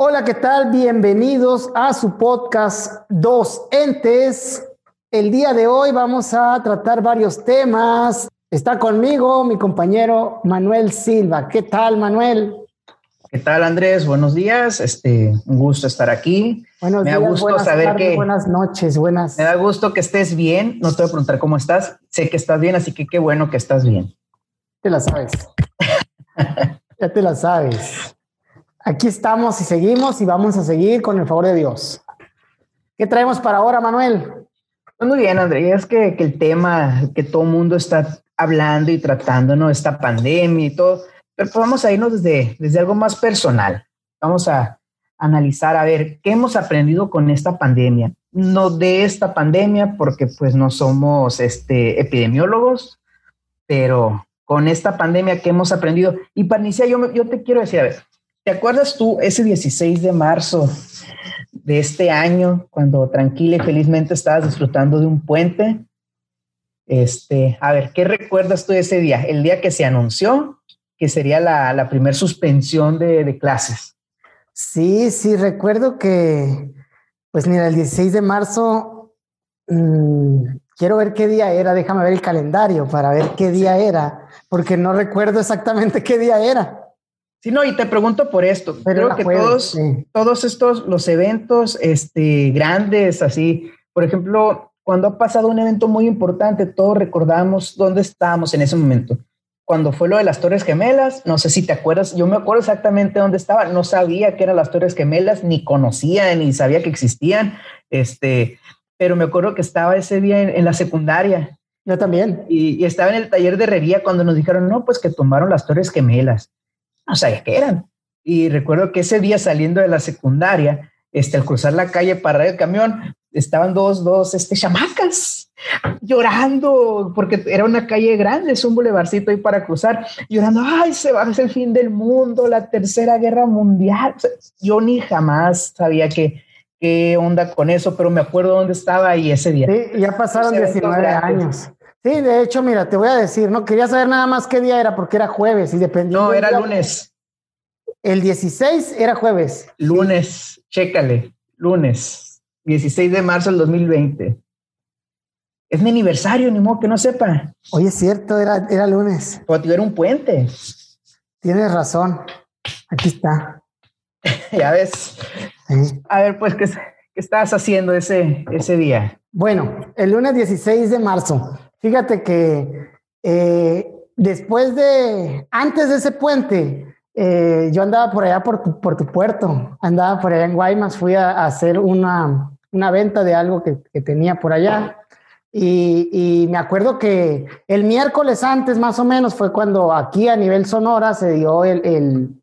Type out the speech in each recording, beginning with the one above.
Hola, ¿qué tal? Bienvenidos a su podcast Dos Entes. El día de hoy vamos a tratar varios temas. Está conmigo mi compañero Manuel Silva. ¿Qué tal, Manuel? ¿Qué tal, Andrés? Buenos días. Este, un gusto estar aquí. Buenos me días, da gusto buenas saber que buenas noches, buenas. me da gusto que estés bien. No te voy a preguntar cómo estás. Sé que estás bien, así que qué bueno que estás bien. Te la sabes. ya te la sabes. Aquí estamos y seguimos y vamos a seguir con el favor de Dios. ¿Qué traemos para ahora, Manuel? Pues muy bien, Andrés. Es que, el tema que todo el mundo está hablando y tratando, ¿no? Esta pandemia y todo. Pero pues vamos a irnos desde, desde algo más personal. Vamos a analizar, a ver, ¿qué hemos aprendido con esta pandemia? No de esta pandemia, porque pues no somos este, epidemiólogos, pero con esta pandemia que hemos aprendido. Y para yo, yo te quiero decir, a ver, ¿te acuerdas tú ese 16 de marzo de este año, cuando tranquila y felizmente estabas disfrutando de un puente? Este, a ver, ¿qué recuerdas tú de ese día? El día que se anunció que sería la, la primer suspensión de, de clases. Sí, sí, recuerdo que, pues mira, el 16 de marzo, mm, quiero ver qué día era, déjame ver el calendario para ver qué día era, porque no recuerdo exactamente qué día era. Sí, no, y te pregunto por esto. Pero Creo que jueves, todos, sí. todos estos, los eventos este, grandes, así, por ejemplo, cuando ha pasado un evento muy importante, todos recordamos dónde estábamos en ese momento. Cuando fue lo de las Torres Gemelas, no sé si te acuerdas, yo me acuerdo exactamente dónde estaba, no sabía que eran las Torres Gemelas, ni conocía, ni sabía que existían, este, pero me acuerdo que estaba ese día en, en la secundaria Yo también. y, y estaba en el taller de herrería cuando nos dijeron, no, pues que tomaron las Torres Gemelas. No sabía qué eran. Y recuerdo que ese día saliendo de la secundaria, este, al cruzar la calle para el camión, estaban dos, dos, este, chamacas llorando, porque era una calle grande, es un bulevarcito ahí para cruzar, llorando, ay, se va, es el fin del mundo, la tercera guerra mundial. O sea, yo ni jamás sabía que, qué onda con eso, pero me acuerdo dónde estaba ahí ese día. Sí, ya pasaron Esos eventos 19 grandes. años. Sí, de hecho, mira, te voy a decir, no quería saber nada más qué día era porque era jueves y dependiendo. No, era día- lunes. El 16 era jueves. Lunes, chécale, lunes, 16 de marzo del 2020. Es mi aniversario, ni modo que no sepa. Oye, es cierto, era, era lunes. Porque era un puente. Tienes razón. Aquí está. ya ves. Sí. A ver, pues, ¿qué, qué estabas haciendo ese, ese día? Bueno, el lunes 16 de marzo. Fíjate que eh, después de, antes de ese puente, eh, yo andaba por allá por tu, por tu puerto, andaba por allá en Guaymas, fui a, hacer una, una venta de algo que, tenía por allá. Y, me acuerdo que el miércoles antes, más o menos, fue cuando aquí a nivel Sonora se dio el, el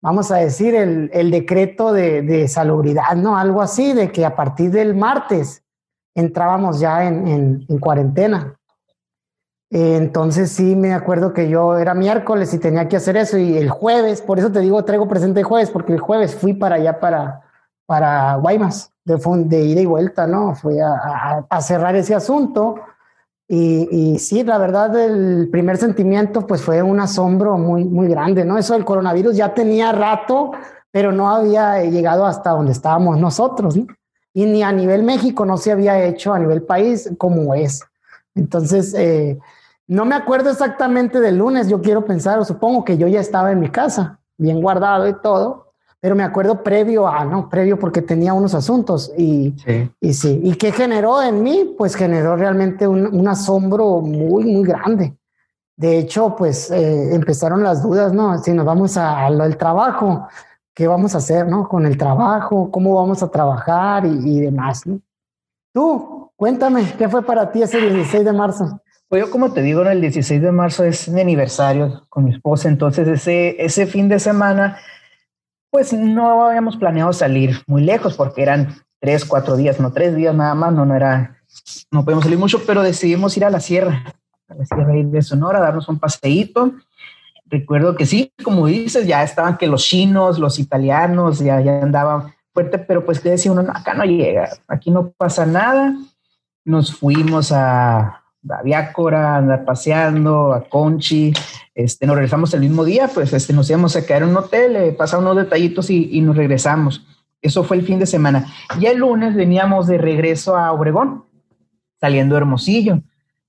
vamos a decir, el, el decreto de, de salubridad, ¿no? Algo así, de que a partir del martes entrábamos ya en- en cuarentena. Eh, Entonces sí me acuerdo que yo era miércoles y tenía que hacer eso y el jueves, por eso te digo, traigo presente el jueves, porque el jueves fui para allá, para, para Guaymas, de, de ida y vuelta, ¿no? Fui a, a- a cerrar ese asunto y, y sí, la verdad, el primer sentimiento pues fue un asombro muy, muy grande, ¿no? Eso del coronavirus ya tenía rato, pero no había llegado hasta donde estábamos nosotros, ¿no? y ni a nivel México no se había hecho a nivel país como es. Entonces, eh, no me acuerdo exactamente del lunes, yo quiero pensar, o supongo que yo ya estaba en mi casa, bien guardado y todo, pero me acuerdo previo a, ¿no? Previo porque tenía unos asuntos y, Sí. y sí, ¿y qué generó en mí? Pues generó realmente un, un asombro muy, muy grande. De hecho, pues eh, empezaron las dudas, ¿no? Si nos vamos a, a lo del trabajo, ¿qué vamos a hacer, ¿no? Con el trabajo, cómo vamos a trabajar y, y demás, ¿no? Tú, cuéntame, ¿qué fue para ti ese 16 de marzo? Pues yo, como te digo, el 16 de marzo es mi aniversario con mi esposa, entonces ese, ese fin de semana, pues no habíamos planeado salir muy lejos porque eran tres, cuatro días, no tres días nada más, no, no era, no podemos salir mucho, pero decidimos ir a la sierra, a la sierra de Sonora, darnos un paseíto. Recuerdo que sí, como dices, ya estaban que los chinos, los italianos, ya, ya andaban fuerte, pero pues que decía uno, "No, acá no llega, aquí no pasa nada. Nos fuimos a a Viácora, andar paseando, a Conchi, este, nos regresamos el mismo día, pues este, nos íbamos a quedar en un hotel, eh, pasamos unos detallitos y, y, nos regresamos. Eso fue el fin de semana. Y el lunes veníamos de regreso a Obregón, saliendo Hermosillo.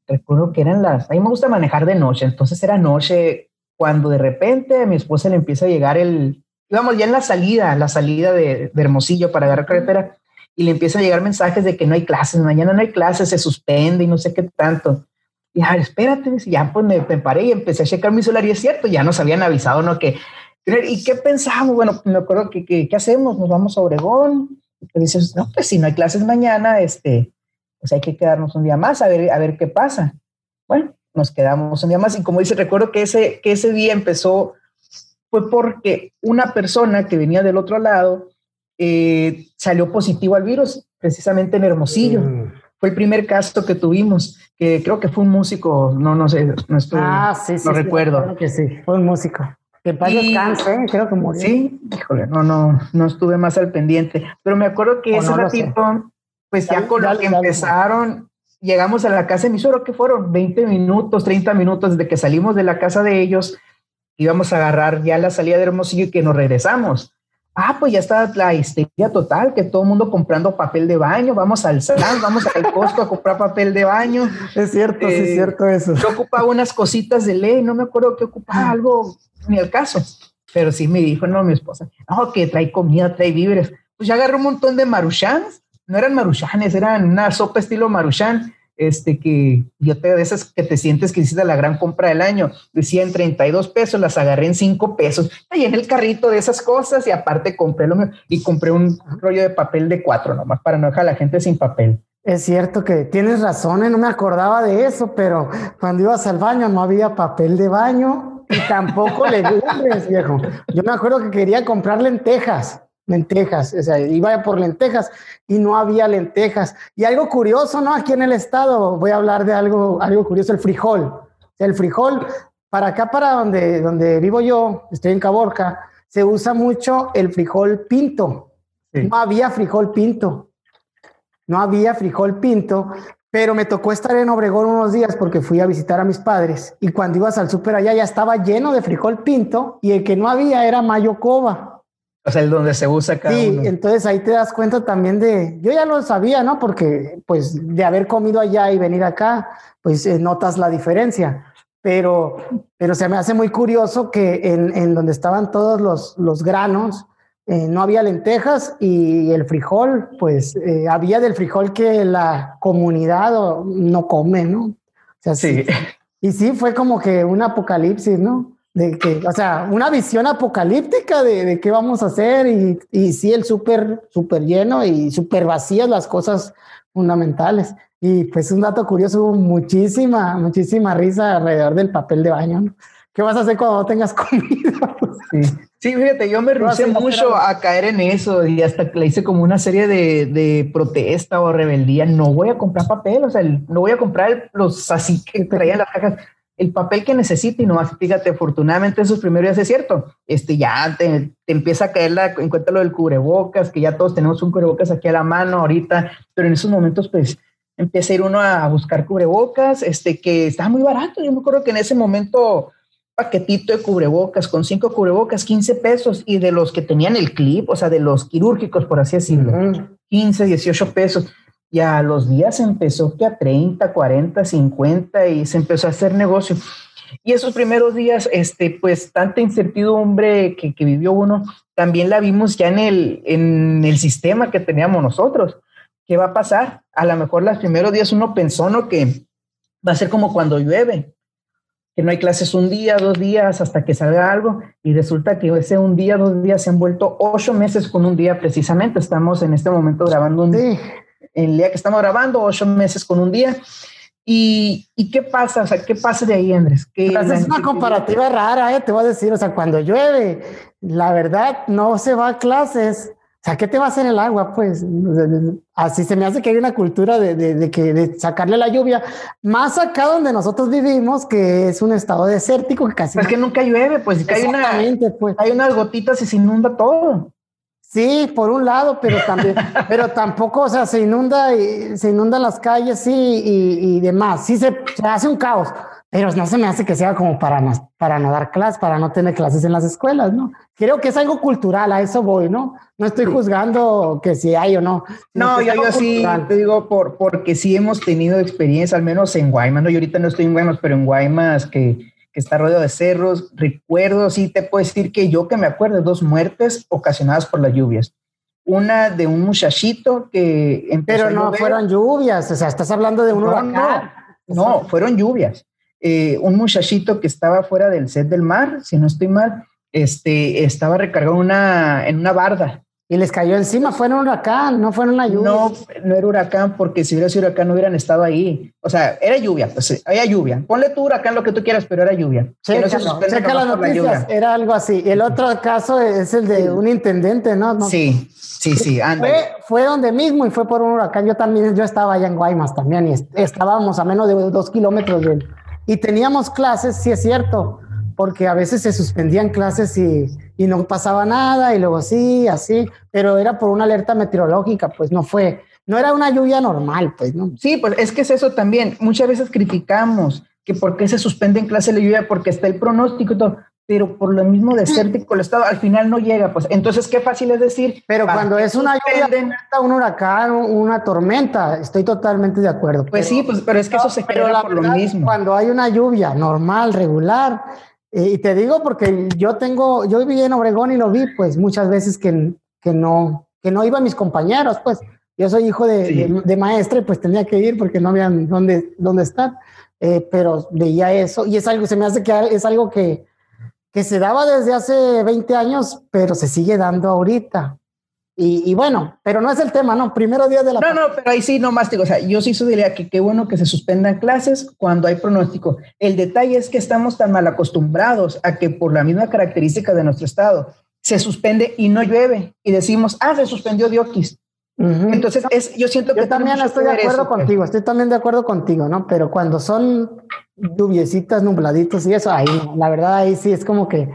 Recuerdo que eran las, a mí me gusta manejar de noche, entonces era noche cuando de repente a mi esposa le empieza a llegar el, íbamos ya en la salida, la salida de, de Hermosillo para agarrar carretera, y le empiezan a llegar mensajes de que no hay clases, mañana no hay clases, se suspende y no sé qué tanto. Y a ver, espérate, ya pues me, paré y empecé a checar mi celular y es cierto, ya nos habían avisado, ¿no? Que, ¿Y qué pensamos? Bueno, me acuerdo que, ¿qué hacemos? ¿Nos vamos a Obregón? Y dices, no, pues si no hay clases mañana, este, pues hay que quedarnos un día más a ver, a ver qué pasa. Bueno, nos quedamos un día más y como dice, recuerdo que ese, que ese día empezó, fue porque una persona que venía del otro lado eh, salió positivo al virus, precisamente en Hermosillo. Mm. Fue el primer caso que tuvimos, que creo que fue un músico, no, no sé, no estoy, ah, sí, sí, no recuerdo. que sí, fue un músico. Que para descanse, ¿eh? creo que murió. Sí, híjole, no, no, no estuve más al pendiente. Pero me acuerdo que ese ratito, pues ya, con lo que empezaron, llegamos a la casa de mi suegro, que fueron 20 minutos, 30 minutos desde que salimos de la casa de ellos, íbamos a agarrar ya la salida de Hermosillo y que nos regresamos. Ah, pues ya está la histeria total, que todo el mundo comprando papel de baño, vamos al salón, vamos al costo a comprar papel de baño. Es cierto, sí es eh, cierto eso. Yo ocupaba unas cositas de ley, no me acuerdo que ocupaba algo, ni el caso, pero sí me dijo, no, mi esposa, no, que trae comida, trae víveres. Pues ya agarré un montón de maruchans, no eran maruchanes, eran una sopa estilo maruchan, este que yo te de esas que te sientes que hiciste la gran compra del año, decía en 32 pesos, las agarré en 5 pesos, ahí en el carrito de esas cosas y aparte compré lo y compré un rollo de papel de cuatro nomás para no dejar a la gente sin papel. Es cierto que tienes razón, ¿eh? no me acordaba de eso, pero cuando ibas al baño no había papel de baño y tampoco legumbres, viejo. Yo me acuerdo que quería comprar lentejas lentejas, o sea, iba por lentejas y no había lentejas. Y algo curioso, ¿no? Aquí en el estado, voy a hablar de algo, algo curioso, el frijol. El frijol, para acá, para donde, donde vivo yo, estoy en Caborca, se usa mucho el frijol pinto. No había frijol pinto. No había frijol pinto, pero me tocó estar en Obregón unos días porque fui a visitar a mis padres y cuando ibas al súper allá ya estaba lleno de frijol pinto y el que no había era mayo coba. O sea, el donde se usa cada sí, entonces ahí te das cuenta también de, yo ya lo sabía, ¿no? Porque pues de haber comido allá y venir acá, pues eh, notas la diferencia. Pero, pero se me hace muy curioso que en, en donde estaban todos los, los granos, eh, no había lentejas y el frijol, pues eh, había del frijol que la comunidad no come, ¿no? O sea, sí. sí. Y sí, fue como que un apocalipsis, ¿no? De que, o sea, una visión apocalíptica de, de qué vamos a hacer y, y sí, el súper, súper lleno y súper vacías las cosas fundamentales. Y pues un dato curioso, hubo muchísima, muchísima risa alrededor del papel de baño. ¿Qué vas a hacer cuando tengas comida? Sí. sí, fíjate, yo me rehusé mucho a caer en eso y hasta que le hice como una serie de, de, protesta o rebeldía. No voy a comprar papel, o sea, no voy a comprar los así que traían las cajas el papel que necesite y nomás, fíjate, afortunadamente esos primeros días es cierto, este, ya te, empieza a caer la, en cuenta lo del cubrebocas, que ya todos tenemos un cubrebocas aquí a la mano ahorita, pero en esos momentos pues empieza a ir uno a buscar cubrebocas, este, que está muy barato, yo me acuerdo que en ese momento paquetito de cubrebocas con cinco cubrebocas, 15 pesos, y de los que tenían el clip, o sea, de los quirúrgicos, por así decirlo, 15, 18 pesos. Y a los días empezó que a 30, 40, 50 y se empezó a hacer negocio. Y esos primeros días, este, pues tanta incertidumbre que, que vivió uno, también la vimos ya en el, en el sistema que teníamos nosotros. ¿Qué va a pasar? A lo mejor los primeros días uno pensó, ¿no? Que va a ser como cuando llueve, que no hay clases un día, dos días, hasta que salga algo, y resulta que ese un día, dos días se han vuelto ocho meses con un día precisamente. Estamos en este momento grabando un, sí el día que estamos grabando, ocho meses con un día. ¿Y, ¿Y, qué pasa? O sea, ¿qué pasa de ahí, Andrés? Pues es una comparativa rara, ¿eh? te voy a decir. O sea, cuando llueve, la verdad, no se va a clases. O sea, ¿qué te va a hacer el agua? Pues así se me hace que hay una cultura de, de, que, de sacarle la lluvia. Más acá donde nosotros vivimos, que es un estado desértico que casi... Es que nunca llueve, pues, hay, una, pues. hay unas gotitas y se inunda todo. Sí, por un lado, pero también, pero tampoco, o sea, se inunda y se inundan las calles, sí, y, demás. Sí se, hace un caos, pero no se me hace que sea como para no, para no dar clases, para no tener clases en las escuelas, ¿no? Creo que es algo cultural, a eso voy, ¿no? No estoy juzgando que si hay o no. No, yo, yo sí te digo por, porque sí hemos tenido experiencia, al menos en Guaymas, ¿no? Yo ahorita no estoy en Guaymas, pero en Guaymas que que está rodeado de cerros. Recuerdo, sí te puedo decir que yo que me acuerdo, dos muertes ocasionadas por las lluvias. Una de un muchachito que empezó Pero no fueron lluvias, o sea, estás hablando de un huracán. No, fueron lluvias. Eh, un muchachito que estaba fuera del set del mar, si no estoy mal, este, estaba recargado una, en una barda y les cayó encima, fue un huracán, no fue una lluvia. No, no era huracán, porque si hubiera sido huracán no hubieran estado ahí. O sea, era lluvia, pues había lluvia. Ponle tu huracán lo que tú quieras, pero era lluvia. Checa, checa las noticias, era algo así. El otro caso es el de un intendente, ¿no? Sí, sí, sí. Fue, fue donde mismo y fue por un huracán. Yo también, yo estaba allá en Guaymas también y estábamos a menos de dos kilómetros de él. Y teníamos clases, sí es cierto, porque a veces se suspendían clases y y no pasaba nada y luego sí, así, pero era por una alerta meteorológica, pues no fue, no era una lluvia normal, pues no. Sí, pues es que es eso también. Muchas veces criticamos que por qué se suspende en clase la lluvia porque está el pronóstico y todo, pero por lo mismo desértico el estado al final no llega, pues entonces qué fácil es decir. Pero cuando es una lluvia, un huracán, una tormenta, estoy totalmente de acuerdo. Pues sí, pues pero es que eso se crea por lo mismo. Cuando hay una lluvia normal, regular, y te digo porque yo tengo, yo viví en Obregón y lo vi, pues muchas veces que, que no, que no iban mis compañeros, pues. Yo soy hijo de, de, maestra y pues tenía que ir porque no habían dónde, dónde estar, eh, pero veía eso y es algo, se me hace que es algo que, que se daba desde hace 20 años, pero se sigue dando ahorita. Y, bueno, pero no es el tema, ¿no? Primero día de la... No, no, pero ahí sí, no más digo, o sea, yo sí diría que qué bueno que se suspendan clases cuando hay pronóstico. El detalle es que estamos tan mal acostumbrados a que por la misma característica de nuestro estado se suspende y no llueve y decimos, ah, se suspendió Dioquis. Entonces, es, yo siento que... Yo también estoy de acuerdo pues. contigo, estoy también de acuerdo contigo, ¿no? Pero cuando son lluviecitas, nubladitos y eso, ahí, la verdad, ahí sí es como que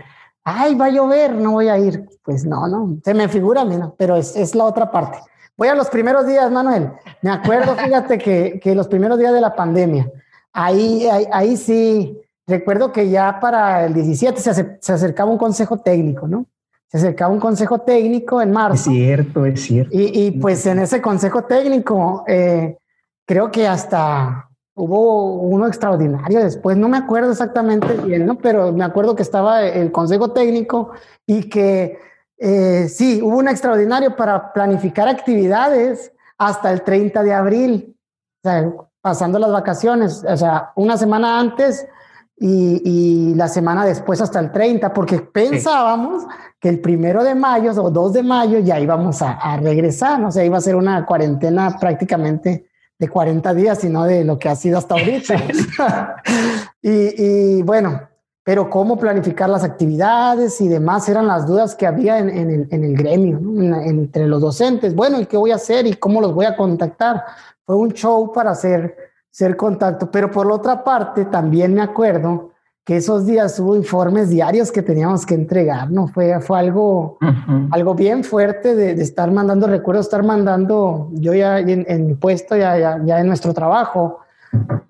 ay, va a llover, no voy a ir. Pues no, no, se me figura, mira, pero es, es la otra parte. Voy a los primeros días, Manuel. Me acuerdo, fíjate que, que los primeros días de la pandemia, ahí, ahí, sí, recuerdo que ya para el 17 se, se, acercaba un consejo técnico, ¿no? Se acercaba un consejo técnico en marzo. Es cierto, es cierto. Y, y pues en ese consejo técnico, eh, creo que hasta hubo uno extraordinario después, no me acuerdo exactamente bien, ¿no? Pero me acuerdo que estaba el consejo técnico y que eh, sí, hubo un extraordinario para planificar actividades hasta el 30 de abril, o sea, pasando las vacaciones, o sea, una semana antes y, la semana después hasta el 30, porque pensábamos que el primero de mayo o 2 de mayo ya íbamos a, a regresar, ¿no? o sea, iba a ser una cuarentena prácticamente de 40 días, sino de lo que ha sido hasta ahorita. y, bueno, pero cómo planificar las actividades y demás eran las dudas que había en, el, gremio, entre los docentes. Bueno, ¿y qué voy a hacer y cómo los voy a contactar? Fue un show para hacer, hacer contacto, pero por la otra parte también me acuerdo que esos días hubo informes diarios que teníamos que entregar, ¿no? Fue, fue algo, algo bien fuerte de, estar mandando, recuerdo estar mandando, yo ya en, mi puesto, ya, ya, ya, en nuestro trabajo,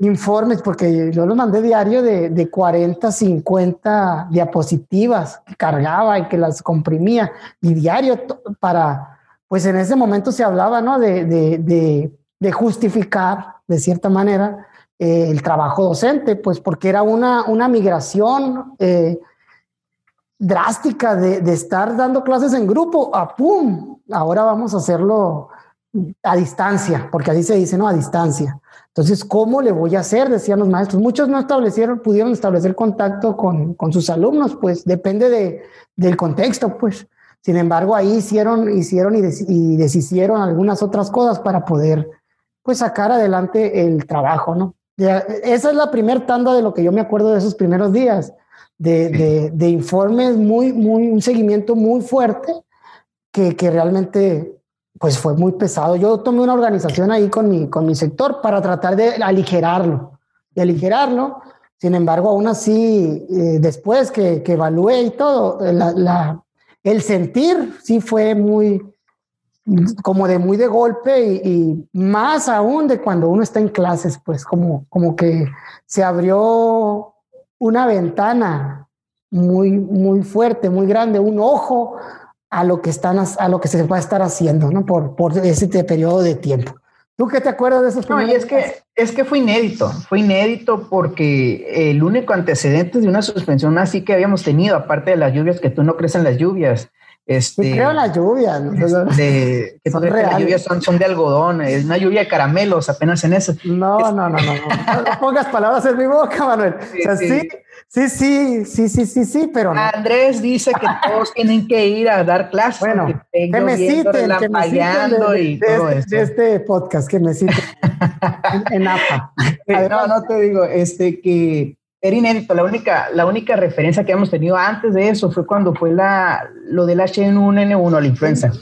informes, porque yo los mandé diario de, de 40, 50 diapositivas que cargaba y que las comprimía, y diario para, pues en ese momento se hablaba, ¿no? De, de, de justificar, de cierta manera, eh, el trabajo docente, pues porque era una, una migración eh, drástica de, estar dando clases en grupo a pum, ahora vamos a hacerlo a distancia, porque así se dice, ¿no? A distancia. Entonces, ¿cómo le voy a hacer? Decían los maestros. Muchos no establecieron, pudieron establecer contacto con, con sus alumnos, pues depende de, del contexto, pues. Sin embargo, ahí hicieron, hicieron y, y deshicieron algunas otras cosas para poder, pues, sacar adelante el trabajo, ¿no? Esa es la primera tanda de lo que yo me acuerdo de esos primeros días, de, de, informes muy, muy, un seguimiento muy fuerte que, que, realmente pues fue muy pesado. Yo tomé una organización ahí con mi, con mi sector para tratar de aligerarlo, de aligerarlo. Sin embargo, aún así, eh, después que, que, evalué y todo, la, la, el sentir sí fue muy, como de muy de golpe y, más aún de cuando uno está en clases, pues como, como que se abrió una ventana muy, muy fuerte, muy grande, un ojo a lo que están, a lo que se va a estar haciendo, ¿no? Por, por ese periodo de tiempo. ¿Tú qué te acuerdas de esos No, y es que, es que fue inédito, fue inédito porque el único antecedente de una suspensión así que habíamos tenido, aparte de las lluvias, que tú no crees en las lluvias, este, creo las lluvias. De, que son las lluvias son, son, de algodón, es una lluvia de caramelos, apenas en eso. No, no, no, no, no, pongas palabras en mi boca, Manuel. Sí, o sea, sí. sí, sí, sí, sí, sí, sí, pero no. Andrés dice que todos tienen que ir a dar clases. Bueno, que, me citen, que me citen de, y todo este, de, este, podcast, que me citen en, en APA. no, no te digo, este, que era inédito. La única, la única referencia que hemos tenido antes de eso fue cuando fue la, lo del H1N1, la influenza.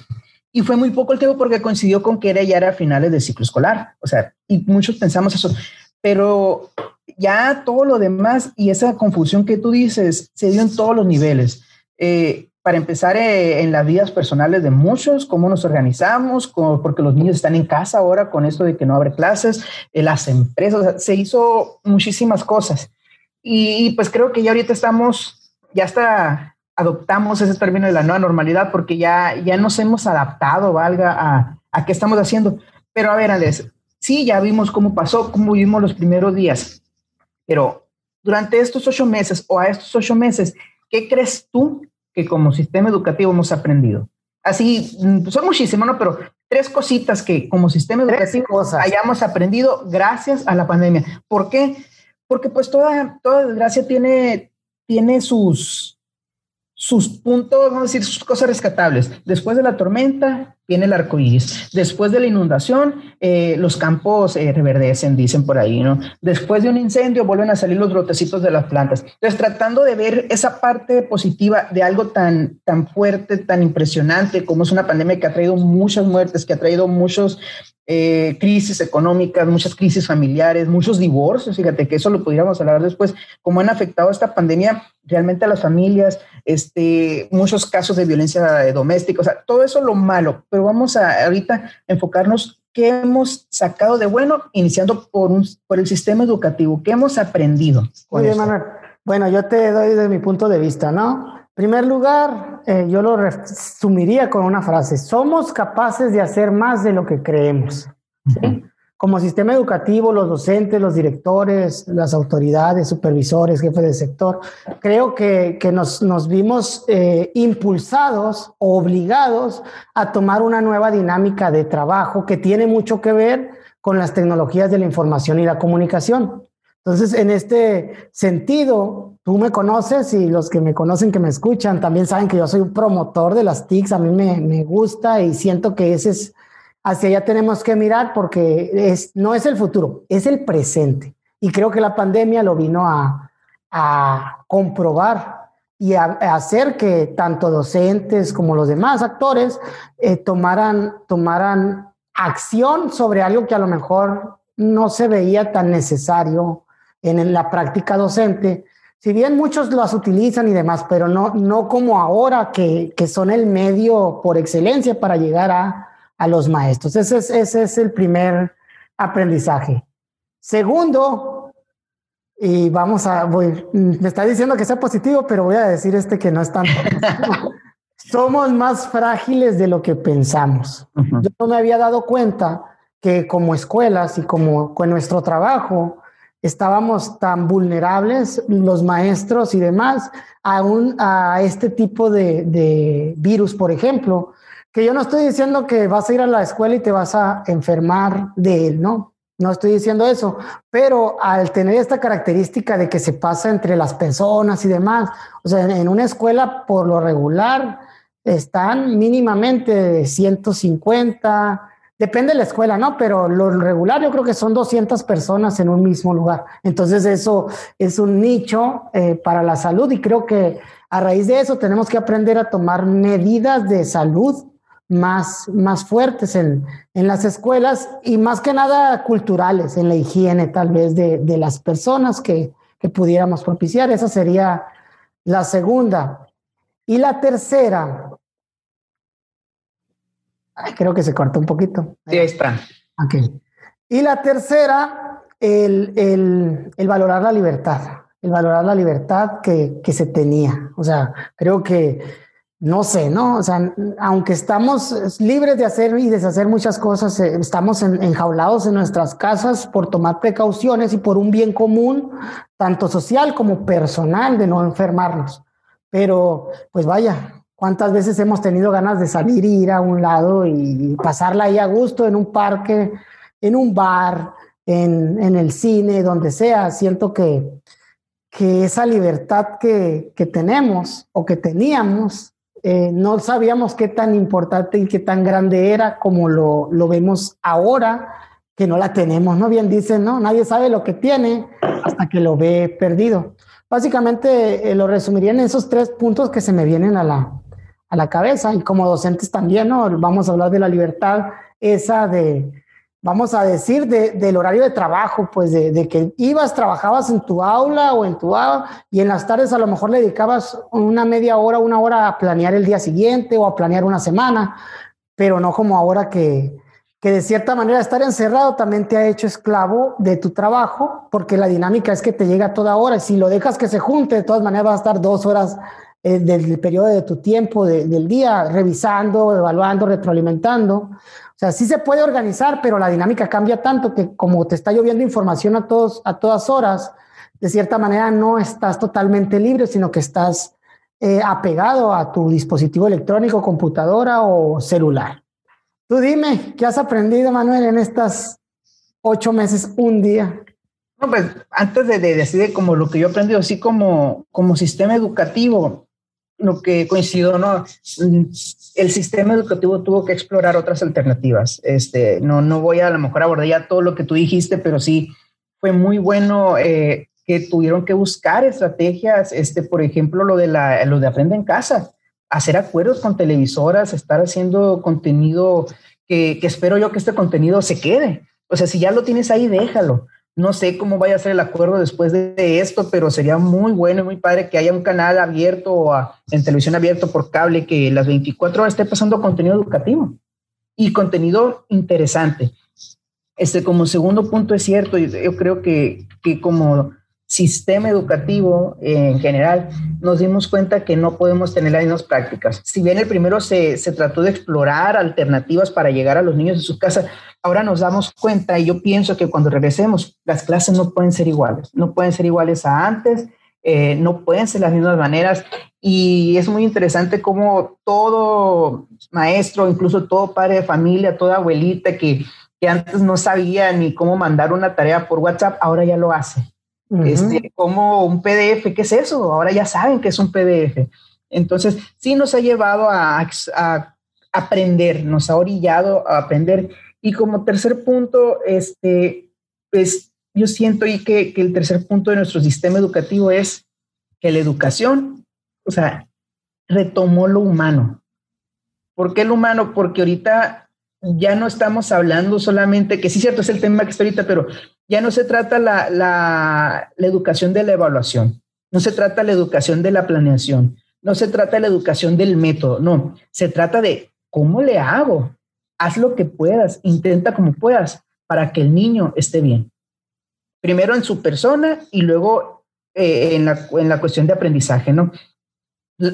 Y fue muy poco el tiempo porque coincidió con que era ya era finales del ciclo escolar. O sea, y muchos pensamos eso. Pero ya todo lo demás y esa confusión que tú dices se dio en todos los niveles. Eh, para empezar eh, en las vidas personales de muchos, cómo nos organizamos, porque los niños están en casa ahora con esto de que no abre clases, eh, las empresas, se hizo muchísimas cosas. Y pues creo que ya ahorita estamos, ya hasta adoptamos ese término de la nueva normalidad porque ya, ya nos hemos adaptado, valga, a, a qué estamos haciendo. Pero a ver, Alex, sí, ya vimos cómo pasó, cómo vivimos los primeros días, pero durante estos ocho meses o a estos ocho meses, ¿qué crees tú que como sistema educativo hemos aprendido? Así, mm, son muchísimos, ¿no? Pero tres cositas que como sistema educativo hayamos aprendido gracias a la pandemia. ¿Por qué? Porque pues toda, toda desgracia tiene, tiene sus, puntos, vamos a decir, sus cosas rescatables. Después de la tormenta viene el arco iris. Después de la inundación, eh, los campos eh, reverdecen, dicen por ahí, ¿no? Después de un incendio, vuelven a salir los brotecitos de las plantas. Entonces, tratando de ver esa parte positiva de algo tan, tan fuerte, tan impresionante como es una pandemia que ha traído muchas muertes, que ha traído muchos eh, crisis económicas, muchas crisis familiares, muchos divorcios, fíjate que eso lo pudiéramos hablar después, cómo han afectado esta pandemia realmente a las familias, este, muchos casos de violencia doméstica, o sea, todo eso lo malo, pero vamos a ahorita enfocarnos qué hemos sacado de bueno, iniciando por, un, por el sistema educativo, qué hemos aprendido. Bien, Manuel. Bueno, yo te doy de mi punto de vista, ¿no? Primer lugar, eh, yo lo resumiría con una frase, somos capaces de hacer más de lo que creemos. Como sistema educativo, los docentes, los directores, las autoridades, supervisores, jefes de sector, creo que, nos, nos, vimos eh, impulsados, obligados a tomar una nueva dinámica de trabajo que tiene mucho que ver con las tecnologías de la información y la comunicación. Entonces, en este sentido, tú me conoces y los que me conocen, que me escuchan, también saben que yo soy un promotor de las TICs, a mí me, me gusta y siento que ese es, hacia allá tenemos que mirar porque es, no es el futuro, es el presente. Y creo que la pandemia lo vino a, a comprobar y a, hacer que tanto docentes como los demás actores eh, tomaran, tomaran acción sobre algo que a lo mejor no se veía tan necesario en la práctica docente, si bien muchos las utilizan y demás, pero no, no como ahora que, que son el medio por excelencia para llegar a, a los maestros. Ese es, ese es el primer aprendizaje. Segundo, y vamos a, voy, me está diciendo que sea positivo, pero voy a decir este que no es tan Somos más frágiles de lo que pensamos. Yo no me había dado cuenta que como escuelas y como con nuestro trabajo, estábamos tan vulnerables, los maestros y demás, aún a este tipo de, virus, por ejemplo, que yo no estoy diciendo que vas a ir a la escuela y te vas a enfermar de él, ¿no? No estoy diciendo eso, pero al tener esta característica de que se pasa entre las personas y demás, o sea, en una escuela por lo regular están mínimamente 150, Depende de la escuela, ¿no? Pero lo regular yo creo que son 200 personas en un mismo lugar. Entonces eso es un nicho eh, para la salud y creo que a raíz de eso tenemos que aprender a tomar medidas de salud más, más fuertes en, en las escuelas y más que nada culturales, en la higiene tal vez de, de las personas que, que pudiéramos propiciar. Esa sería la segunda. Y la tercera, creo que se cortó un poquito. Sí, ahí está. Ok. Y la tercera, el, el, el valorar la libertad, el valorar la libertad que, que se tenía. O sea, creo que no sé, ¿no? O sea, aunque estamos libres de hacer y deshacer muchas cosas, eh, estamos enjaulados en nuestras casas por tomar precauciones y por un bien común, tanto social como personal, de no enfermarnos. Pero, pues vaya, ¿cuántas veces hemos tenido ganas de salir y ir a un lado y pasarla ahí a gusto en un parque, en un bar, en, el cine, donde sea? Siento que, que esa libertad que, que tenemos o que teníamos eh, no sabíamos qué tan importante y qué tan grande era como lo, lo, vemos ahora que no la tenemos, ¿no? Bien dicen, ¿no? Nadie sabe lo que tiene hasta que lo ve perdido. Básicamente eh, lo resumiría en esos tres puntos que se me vienen a la, a la cabeza y como docentes también, ¿no? Vamos a hablar de la libertad esa de, vamos a decir, del horario de trabajo, pues de, que ibas, trabajabas en tu aula o en tu aula y en las tardes a lo mejor le dedicabas una media hora, una hora a planear el día siguiente o a planear una semana, pero no como ahora que, que de cierta manera estar encerrado también te ha hecho esclavo de tu trabajo, porque la dinámica es que te llega toda hora y si lo dejas que se junte, de todas maneras vas a estar dos horas eh, del periodo de tu tiempo, del día, revisando, evaluando, retroalimentando. O sea, sí se puede organizar, pero la dinámica cambia tanto que como te está lloviendo información a, todos, a todas horas, de cierta manera no estás totalmente libre, sino que estás eh, apegado a tu dispositivo electrónico, computadora o celular. Tú dime, ¿qué has aprendido, Manuel, en estas ocho meses, un día? No, pues antes de, de decir como lo que yo he aprendido, así como, como sistema educativo, lo que coincido, ¿no? El sistema educativo tuvo que explorar otras alternativas. Este, no, no voy a, a lo mejor abordar ya todo lo que tú dijiste, pero sí fue muy bueno eh, que tuvieron que buscar estrategias, este, por ejemplo, lo de, la, lo de aprender en casa, hacer acuerdos con televisoras, estar haciendo contenido que, que espero yo que este contenido se quede. O sea, si ya lo tienes ahí, déjalo. No sé cómo vaya a ser el acuerdo después de esto, pero sería muy bueno y muy padre que haya un canal abierto o en televisión abierto por cable que las 24 horas esté pasando contenido educativo y contenido interesante. Este, como segundo punto es cierto, yo creo que, que como sistema educativo en general, nos dimos cuenta que no podemos tener las mismas prácticas. Si bien el primero se, se trató de explorar alternativas para llegar a los niños de su casa, ahora nos damos cuenta y yo pienso que cuando regresemos, las clases no pueden ser iguales, no pueden ser iguales a antes, eh, no pueden ser las mismas maneras. Y es muy interesante cómo todo maestro, incluso todo padre de familia, toda abuelita que, que antes no sabía ni cómo mandar una tarea por WhatsApp, ahora ya lo hace este, como un PDF, ¿qué es eso? Ahora ya saben que es un PDF. Entonces, sí nos ha llevado a, aprender, nos ha orillado a aprender. Y como tercer punto, este, pues yo siento y que, que el tercer punto de nuestro sistema educativo es que la educación, o sea, retomó lo humano. ¿Por qué lo humano? Porque ahorita ya no estamos hablando solamente, que sí, cierto, es el tema que está ahorita, pero ya no se trata la, la, la, educación de la evaluación, no se trata la educación de la planeación, no se trata la educación del método, no, se trata de cómo le hago. Haz lo que puedas, intenta como puedas para que el niño esté bien. Primero en su persona y luego eh, en, la, en la cuestión de aprendizaje, ¿no?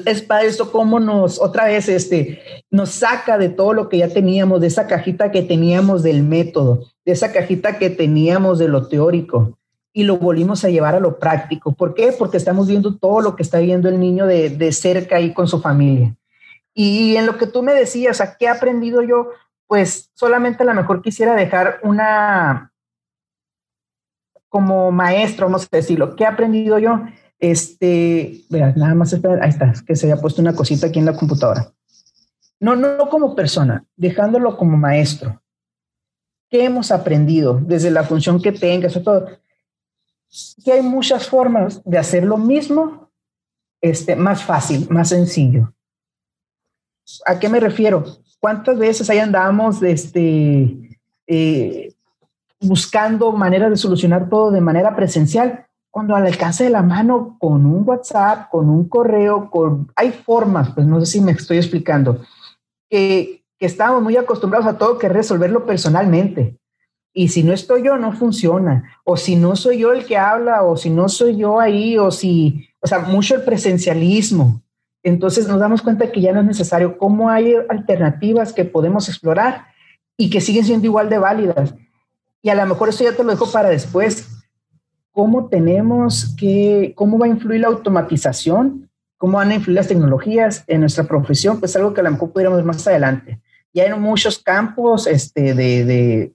Es para esto cómo nos, otra vez, este, nos saca de todo lo que ya teníamos, de esa cajita que teníamos del método, de esa cajita que teníamos de lo teórico y lo volvimos a llevar a lo práctico. ¿Por qué? Porque estamos viendo todo lo que está viendo el niño de, de cerca ahí con su familia. Y en lo que tú me decías, ¿a qué he aprendido yo? Pues solamente a lo mejor quisiera dejar una, como maestro, vamos a decirlo, ¿qué he aprendido yo? Este, vean, nada más espera, ahí está, que se haya puesto una cosita aquí en la computadora. No, no, como persona, dejándolo como maestro. ¿Qué hemos aprendido desde la función que tengas o todo? Que hay muchas formas de hacer lo mismo, este, más fácil, más sencillo. ¿A qué me refiero? ¿Cuántas veces ahí andamos este, eh, buscando maneras de solucionar todo de manera presencial? Cuando al alcance de la mano con un WhatsApp, con un correo, con hay formas, pues no sé si me estoy explicando, que, que estamos muy acostumbrados a todo que resolverlo personalmente. Y si no estoy yo, no funciona. O si no soy yo el que habla, o si no soy yo ahí, o si, o sea, mucho el presencialismo. Entonces nos damos cuenta que ya no es necesario. ¿Cómo hay alternativas que podemos explorar y que siguen siendo igual de válidas? Y a lo mejor eso ya te lo dejo para después. ¿Cómo tenemos que, cómo va a influir la automatización? ¿Cómo van a influir las tecnologías en nuestra profesión? Pues algo que a lo mejor pudiéramos más adelante. Ya en muchos campos este, de, de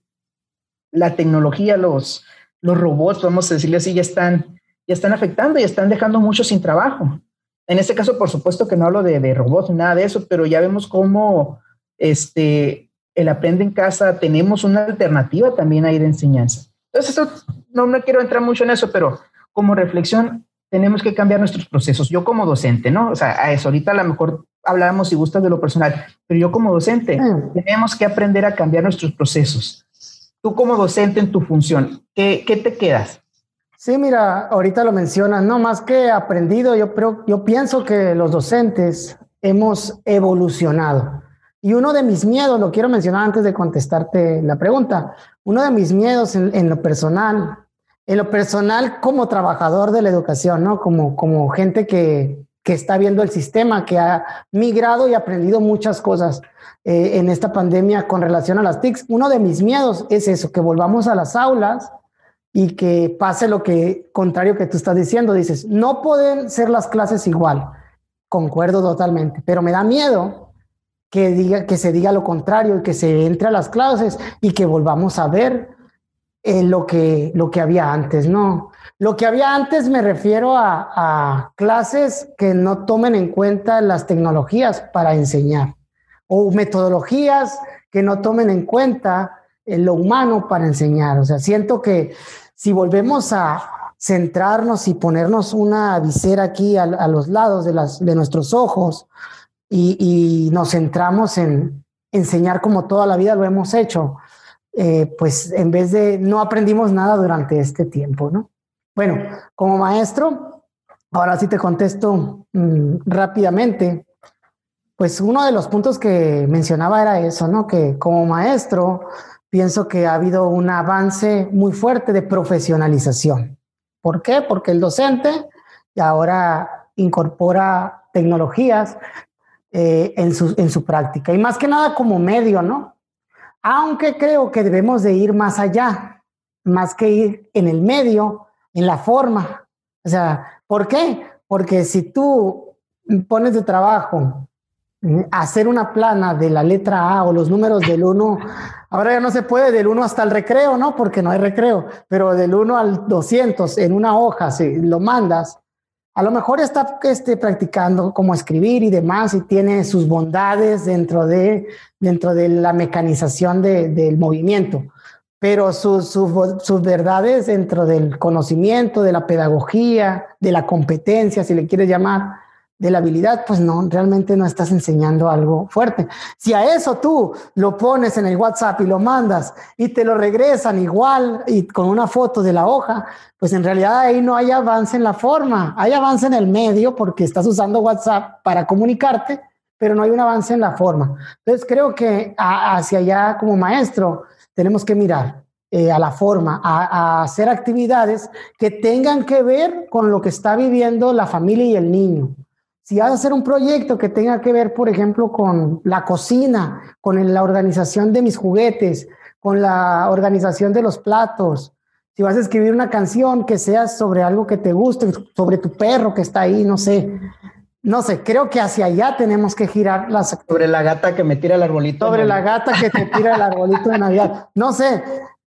la tecnología, los, los robots, vamos a decirle así, ya están, ya están afectando y están dejando muchos sin trabajo. En este caso, por supuesto que no hablo de, de robots ni nada de eso, pero ya vemos cómo este, el aprende en casa, tenemos una alternativa también ahí de enseñanza. Entonces, eso, no, no quiero entrar mucho en eso, pero como reflexión, tenemos que cambiar nuestros procesos. Yo como docente, ¿no? O sea, a eso ahorita a lo mejor hablamos si gustas de lo personal, pero yo como docente mm. tenemos que aprender a cambiar nuestros procesos. Tú como docente en tu función, ¿qué, qué te quedas? Sí, mira, ahorita lo mencionas, no más que aprendido, yo, yo pienso que los docentes hemos evolucionado. Y uno de mis miedos, lo quiero mencionar antes de contestarte la pregunta, uno de mis miedos en, lo personal, en lo personal como trabajador de la educación, ¿no? Como, como gente que, que está viendo el sistema, que ha migrado y aprendido muchas cosas eh, en esta pandemia con relación a las TICs. Uno de mis miedos es eso, que volvamos a las aulas y que pase lo que contrario que tú estás diciendo. Dices, no pueden ser las clases igual. Concuerdo totalmente, pero me da miedo que, diga, que se diga lo contrario, que se entre a las clases y que volvamos a ver eh, lo, que, lo que había antes, ¿no? Lo que había antes me refiero a, clases que no tomen en cuenta las tecnologías para enseñar o metodologías que no tomen en cuenta eh, lo humano para enseñar. O sea, siento que si volvemos a centrarnos y ponernos una visera aquí a, los lados de, de nuestros ojos, y, nos centramos en enseñar como toda la vida lo hemos hecho, eh, pues en vez de no aprendimos nada durante este tiempo, ¿no? Bueno, como maestro, ahora sí te contesto mm, rápidamente. Pues uno de los puntos que mencionaba era eso, ¿no? Que como maestro pienso que ha habido un avance muy fuerte de profesionalización. ¿Por qué? Porque el docente ahora incorpora tecnologías eh, en, su, en su práctica y más que nada como medio, ¿no? Aunque creo que debemos de ir más allá, más que ir en el medio, en la forma. O sea, ¿por qué? Porque si tú pones de trabajo eh, hacer una plana de la letra A o los números del 1, ahora ya no se puede del 1 hasta el recreo, ¿no? Porque no hay recreo, pero del 1 al 200 en una hoja, si lo mandas, a lo mejor está este, practicando cómo escribir y demás y tiene sus bondades dentro de, dentro de la mecanización del movimiento, pero sus, sus verdades dentro del conocimiento, de la pedagogía, de la competencia, si le quieres llamar, de la habilidad, pues no, realmente no estás enseñando algo fuerte. Si a eso tú lo pones en el WhatsApp y lo mandas y te lo regresan igual y con una foto de la hoja, pues en realidad ahí no hay avance en la forma, hay avance en el medio porque estás usando WhatsApp para comunicarte, pero no hay un avance en la forma. Entonces creo que hacia allá como maestro tenemos que mirar eh, a la forma, a hacer actividades que tengan que ver con lo que está viviendo la familia y el niño si vas a hacer un proyecto que tenga que ver, por ejemplo, con la cocina, con la organización de mis juguetes, con la organización de los platos, si vas a escribir una canción que sea sobre algo que te guste, sobre tu perro que está ahí, no sé. No sé, creo que hacia allá tenemos que girar las... Sobre la gata que me tira el arbolito. Sobre la gata que te tira el arbolito de Navidad. No sé,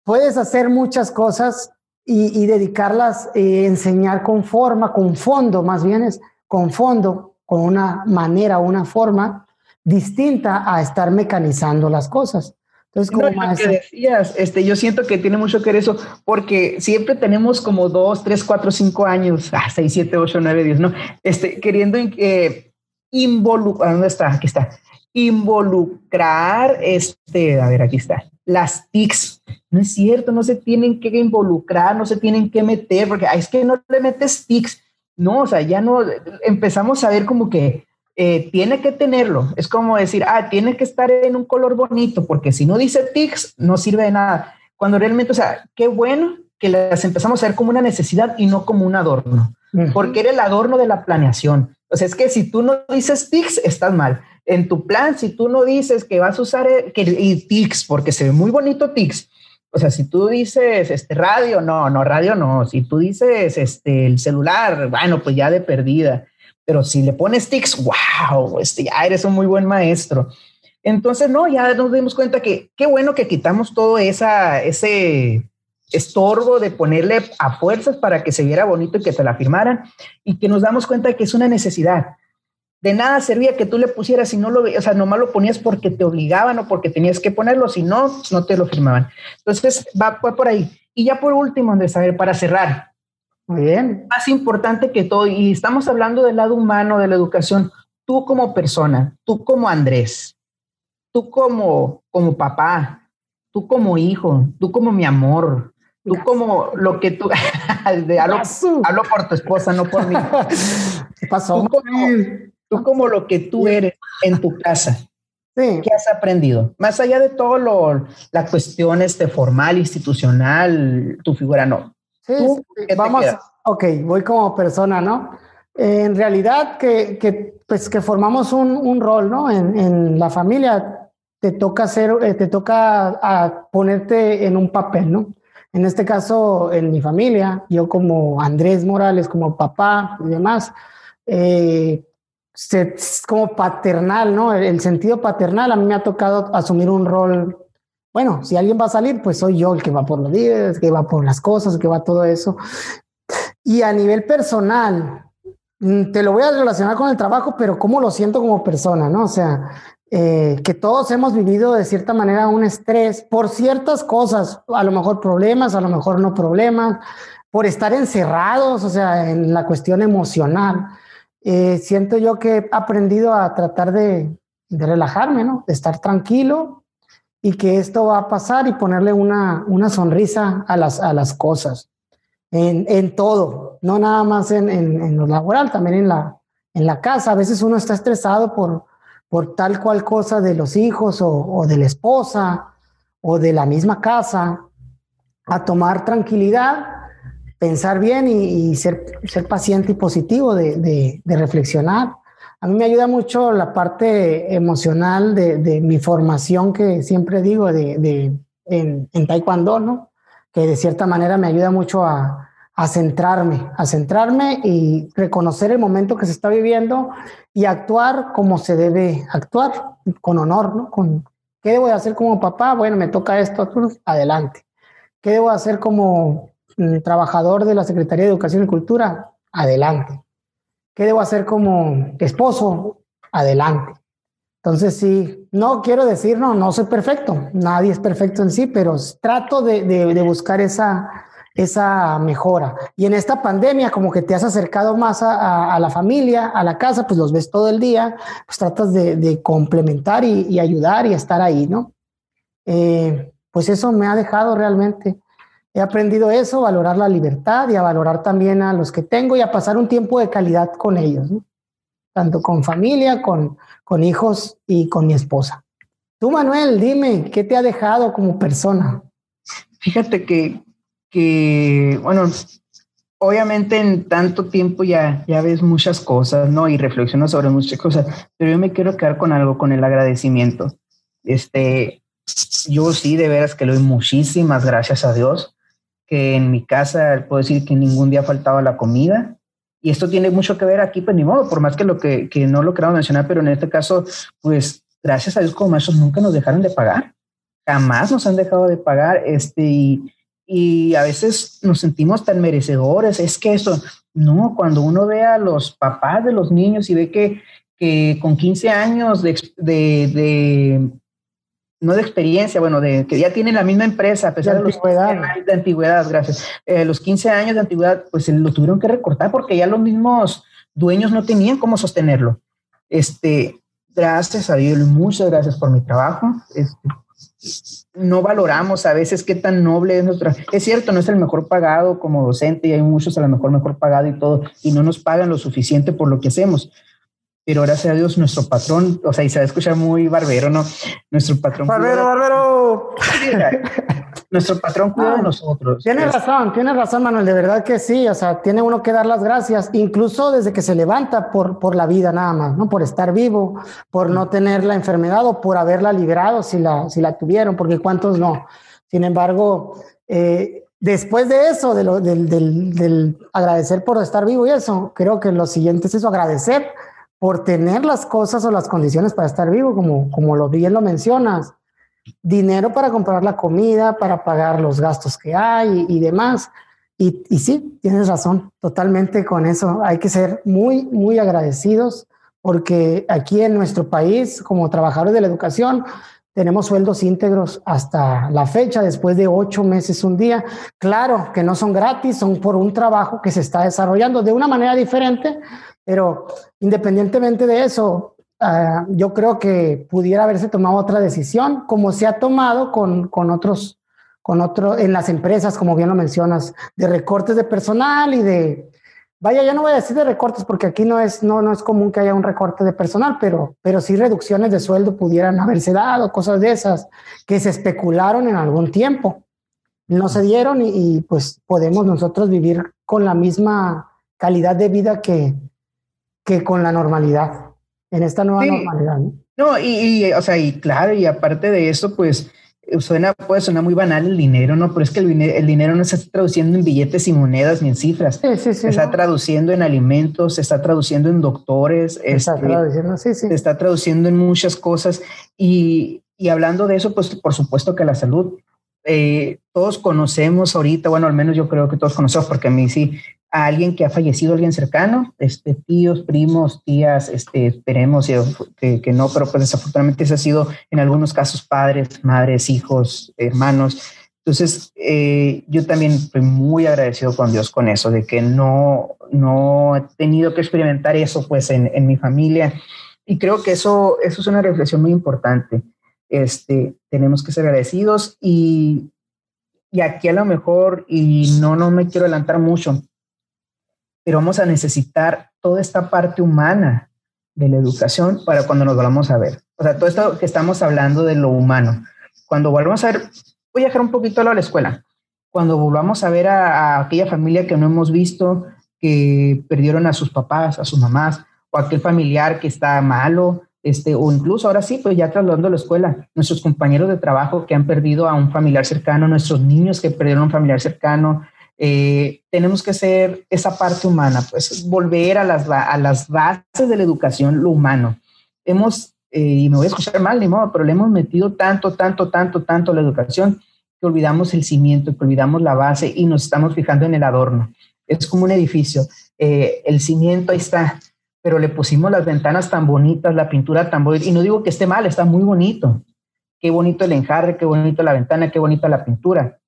puedes hacer muchas cosas y, dedicarlas, eh, enseñar con forma, con fondo, más bien es con fondo, con una manera, una forma distinta a estar mecanizando las cosas. Entonces, como que decías, este, yo siento que tiene mucho que ver eso, porque siempre tenemos como dos, tres, cuatro, cinco años, ah, seis, siete, ocho, nueve, diez, ¿no? Este, queriendo eh, involucrar, ¿dónde está? Aquí está. Involucrar, este, a ver, aquí está, las TICs. No es cierto, no se tienen que involucrar, no se tienen que meter, porque es que no le metes TICs no, o sea, ya no empezamos a ver como que eh, tiene que tenerlo. Es como decir, ah, tiene que estar en un color bonito, porque si no dice tics, no sirve de nada. Cuando realmente, o sea, qué bueno que las empezamos a ver como una necesidad y no como un adorno, porque era el adorno de la planeación. O sea, es que si tú no dices tics, estás mal. En tu plan, si tú no dices que vas a usar el, que, y tics, porque se ve muy bonito tics, o sea, si tú dices este radio, no, no, radio no. Si tú dices este el celular, bueno, pues ya de perdida. Pero si le pones tics, wow, este, ya eres un muy buen maestro. Entonces, no, ya nos dimos cuenta que qué bueno que quitamos todo esa, ese estorbo de ponerle a fuerzas para que se viera bonito y que te la firmaran y que nos damos cuenta que es una necesidad de nada servía que tú le pusieras si no lo, o sea, nomás lo ponías porque te obligaban o porque tenías que ponerlo, si no, no te lo firmaban. Entonces, va, por ahí. Y ya por último, Andrés, a ver, para cerrar. Muy bien. Más importante que todo, y estamos hablando del lado humano de la educación, tú como persona, tú como Andrés, tú como, como papá, tú como hijo, tú como mi amor, tú como lo que tú, hablo, hablo, por tu esposa, no por mí. ¿Qué pasó? tú como lo que tú eres en tu casa. Sí. ¿Qué has aprendido? Más allá de todo lo, la cuestión este formal, institucional, tu figura no. Sí, vamos, ok, voy como persona, ¿no? en realidad que, que, pues que formamos un, un rol, ¿no? En, en, la familia te toca hacer, eh, te toca a ponerte en un papel, ¿no? En este caso, en mi familia, yo como Andrés Morales, como papá y demás, eh, es como paternal, ¿no? El, sentido paternal, a mí me ha tocado asumir un rol. Bueno, si alguien va a salir, pues soy yo el que va por los días, que va por las cosas, que va todo eso. Y a nivel personal, mm, te lo voy a relacionar con el trabajo, pero cómo lo siento como persona, ¿no? O sea, eh, que todos hemos vivido de cierta manera un estrés por ciertas cosas, a lo mejor problemas, a lo mejor no problemas, por estar encerrados, o sea, en la cuestión emocional. Eh, siento yo que he aprendido a tratar de, relajarme, ¿no? De estar tranquilo y que esto va a pasar y ponerle una, sonrisa a las, cosas, en, en todo, no nada más en, en, lo laboral, también en la, en casa. A veces uno está estresado por, tal cual cosa de los hijos o de la esposa o de la misma casa, a tomar tranquilidad pensar bien y, ser, ser, paciente y positivo de, reflexionar. A mí me ayuda mucho la parte emocional de, mi formación que siempre digo de, en, Taekwondo, ¿no? Que de cierta manera me ayuda mucho a, centrarme, a centrarme y reconocer el momento que se está viviendo y actuar como se debe actuar, con honor, ¿no? Con, ¿Qué debo hacer como papá? Bueno, me toca esto, adelante. ¿Qué debo hacer como trabajador de la Secretaría de Educación y Cultura, adelante. ¿Qué debo hacer como esposo? Adelante. Entonces, sí, no quiero decir, no, no soy perfecto, nadie es perfecto en sí, pero trato de, buscar esa, esa mejora. Y en esta pandemia, como que te has acercado más a, la familia, a la casa, pues los ves todo el día, pues tratas de, complementar y, ayudar y estar ahí, ¿no? Eh, pues eso me ha dejado realmente He aprendido eso, valorar la libertad y a valorar también a los que tengo y a pasar un tiempo de calidad con ellos, tanto con familia, con, con hijos y con mi esposa. Tú, Manuel, dime, ¿qué te ha dejado como persona? Fíjate que, que bueno, obviamente en tanto tiempo ya, ya ves muchas cosas, ¿no? Y reflexionas sobre muchas cosas, pero yo me quiero quedar con algo, con el agradecimiento. Este, yo sí, de veras que le doy muchísimas gracias a Dios que en mi casa puedo decir que ningún día faltaba la comida. Y esto tiene mucho que ver aquí, pues ni modo, por más que lo que, que no lo queramos mencionar, pero en este caso, pues gracias a Dios como maestros nunca nos dejaron de pagar. Jamás nos han dejado de pagar. Este, y, y a veces nos sentimos tan merecedores. Es que eso, no, cuando uno ve a los papás de los niños y ve que, que con 15 años de, de no de experiencia, bueno, de que ya tienen la misma empresa, a pesar de, los años de antigüedad, gracias. Eh, los 15 años de antigüedad, pues lo tuvieron que recortar porque ya los mismos dueños no tenían cómo sostenerlo. Este, gracias a Dios, muchas gracias por mi trabajo. Este, no valoramos a veces qué tan noble es nuestra. Es cierto, no es el mejor pagado como docente y hay muchos a lo mejor mejor pagado y todo, y no nos pagan lo suficiente por lo que hacemos. Pero gracias a Dios nuestro patrón, o sea, y se va a escuchar muy barbero, ¿no? Nuestro patrón. Barbero, barbero. nuestro patrón cuida de ah, nosotros. Tienes razón, tienes razón, Manuel, de verdad que sí, o sea, tiene uno que dar las gracias, incluso desde que se levanta por, por la vida nada más, ¿no? Por estar vivo, por no tener la enfermedad o por haberla librado si la, si la tuvieron, porque cuántos no. Sin embargo, eh, después de eso, de lo, del, del, del agradecer por estar vivo y eso, creo que lo siguiente es eso, agradecer por tener las cosas o las condiciones para estar vivo, como, como lo bien lo mencionas. Dinero para comprar la comida, para pagar los gastos que hay y, demás. Y, y, sí, tienes razón, totalmente con eso. Hay que ser muy, muy agradecidos porque aquí en nuestro país, como trabajadores de la educación, tenemos sueldos íntegros hasta la fecha, después de ocho meses un día. Claro que no son gratis, son por un trabajo que se está desarrollando de una manera diferente, pero independientemente de eso, ah, yo creo que pudiera haberse tomado otra decisión, como se ha tomado con, con otros, con otro, en las empresas, como bien lo mencionas, de recortes de personal y de, vaya, ya no voy a decir de recortes porque aquí no es, no, no es común que haya un recorte de personal, pero, pero sí reducciones de sueldo pudieran haberse dado, cosas de esas que se especularon en algún tiempo. No se dieron y, y pues podemos nosotros vivir con la misma calidad de vida que, que con la normalidad, en esta nueva normalidad. ¿no? y, o sea, y claro, y aparte de eso, pues suena, puede sonar muy banal el dinero, ¿no? Pero es que el, el dinero no se está traduciendo en billetes y monedas ni en cifras. Sí, sí, sí, se está traduciendo en alimentos, se está traduciendo en doctores, se está, este, traduciendo, sí, sí. se está traduciendo en muchas cosas. Y, y hablando de eso, pues por supuesto que la salud eh, todos conocemos ahorita, bueno, al menos yo creo que todos conocemos, porque a mí sí, a alguien que ha fallecido, alguien cercano, este, tíos, primos, tías, este, esperemos que, que, no, pero pues desafortunadamente ese ha sido en algunos casos padres, madres, hijos, hermanos. Entonces, eh, yo también estoy muy agradecido con Dios con eso, de que no, no he tenido que experimentar eso pues en, en mi familia. Y creo que eso, eso es una reflexión muy importante. Este, tenemos que ser agradecidos y, y aquí a lo mejor, y no, no me quiero adelantar mucho, pero vamos a necesitar toda esta parte humana de la educación para cuando nos volvamos a ver. O sea, todo esto que estamos hablando de lo humano. Cuando volvamos a ver, voy a dejar un poquito a la escuela. Cuando volvamos a ver a, aquella familia que no hemos visto, que perdieron a sus papás, a sus mamás, o aquel familiar que está malo, este, o incluso ahora sí, pues ya trasladando a la escuela, nuestros compañeros de trabajo que han perdido a un familiar cercano, nuestros niños que perdieron a un familiar cercano, eh, tenemos que ser esa parte humana, pues volver a las, a las bases de la educación, lo humano. Hemos, eh, y me voy a escuchar mal, ni modo, pero le hemos metido tanto, tanto, tanto, tanto a la educación que olvidamos el cimiento, que olvidamos la base y nos estamos fijando en el adorno. Es como un edificio. Eh, el cimiento ahí está, pero le pusimos las ventanas tan bonitas, la pintura tan bonita, y no digo que esté mal, está muy bonito. Qué bonito el enjarre, qué bonito la ventana, qué bonita la pintura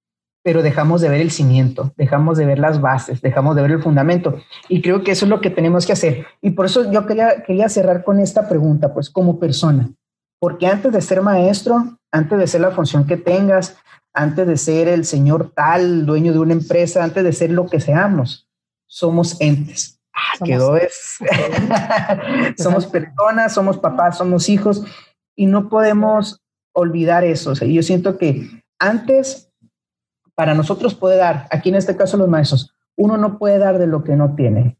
pero dejamos de ver el cimiento, dejamos de ver las bases, dejamos de ver el fundamento. Y creo que eso es lo que tenemos que hacer. Y por eso yo quería, quería cerrar con esta pregunta, pues como persona, porque antes de ser maestro, antes de ser la función que tengas, antes de ser el señor tal, dueño de una empresa, antes de ser lo que seamos, somos entes. Ah, quedó es. somos personas, somos papás, somos hijos y no podemos olvidar eso. O sea, yo siento que antes para nosotros puede dar, aquí en este caso los maestros, uno no puede dar de lo que no tiene.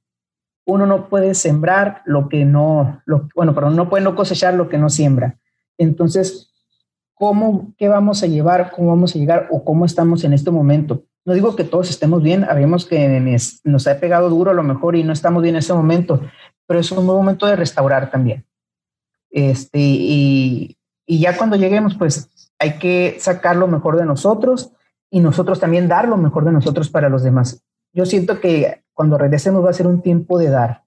Uno no puede sembrar lo que no, lo, bueno, pero no puede no cosechar lo que no siembra. Entonces, ¿cómo, qué vamos a llevar? ¿Cómo vamos a llegar? ¿O cómo estamos en este momento? No digo que todos estemos bien, sabemos que nos ha pegado duro a lo mejor y no estamos bien en ese momento, pero es un momento de restaurar también. Este, y ya cuando lleguemos, pues hay que sacar lo mejor de nosotros y nosotros también dar lo mejor de nosotros para los demás. Yo siento que cuando regresemos va a ser un tiempo de dar.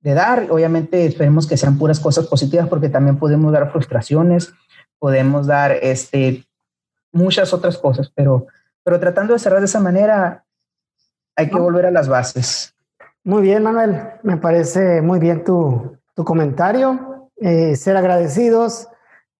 De dar, obviamente esperemos que sean puras cosas positivas porque también podemos dar frustraciones, podemos dar este, muchas otras cosas, pero, pero tratando de cerrar de esa manera, hay que volver a las bases. Muy bien, Manuel. Me parece muy bien tu, tu comentario. Eh, ser agradecidos,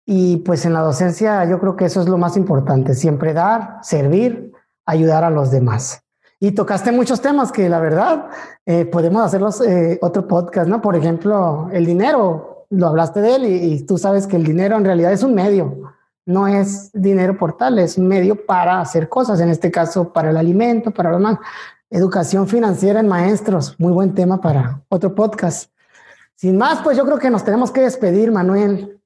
y pues en la docencia yo creo que eso es lo más importante, siempre dar, servir, ayudar a los demás. y tocaste muchos temas que la verdad eh, podemos hacerlos eh, otro podcast, ¿no? Por ejemplo, el dinero, lo hablaste de él y, y, tú sabes que el dinero en realidad es un medio, no es dinero por tal, es un medio para hacer cosas, en este caso para el alimento, para lo más. Educación financiera en maestros, muy buen tema para otro podcast. Sin más, pues yo creo que nos tenemos que despedir, Manuel.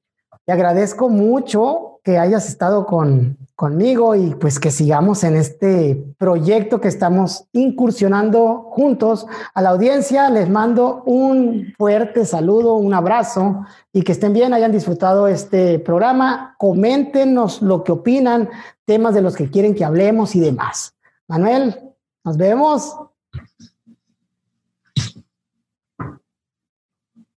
Te agradezco mucho que hayas estado con, conmigo y pues que sigamos en este proyecto que estamos incursionando juntos. A la audiencia les mando un fuerte saludo, un abrazo y que estén bien, hayan disfrutado este programa. Coméntenos lo que opinan, temas de los que quieren que hablemos y demás. Manuel, nos vemos.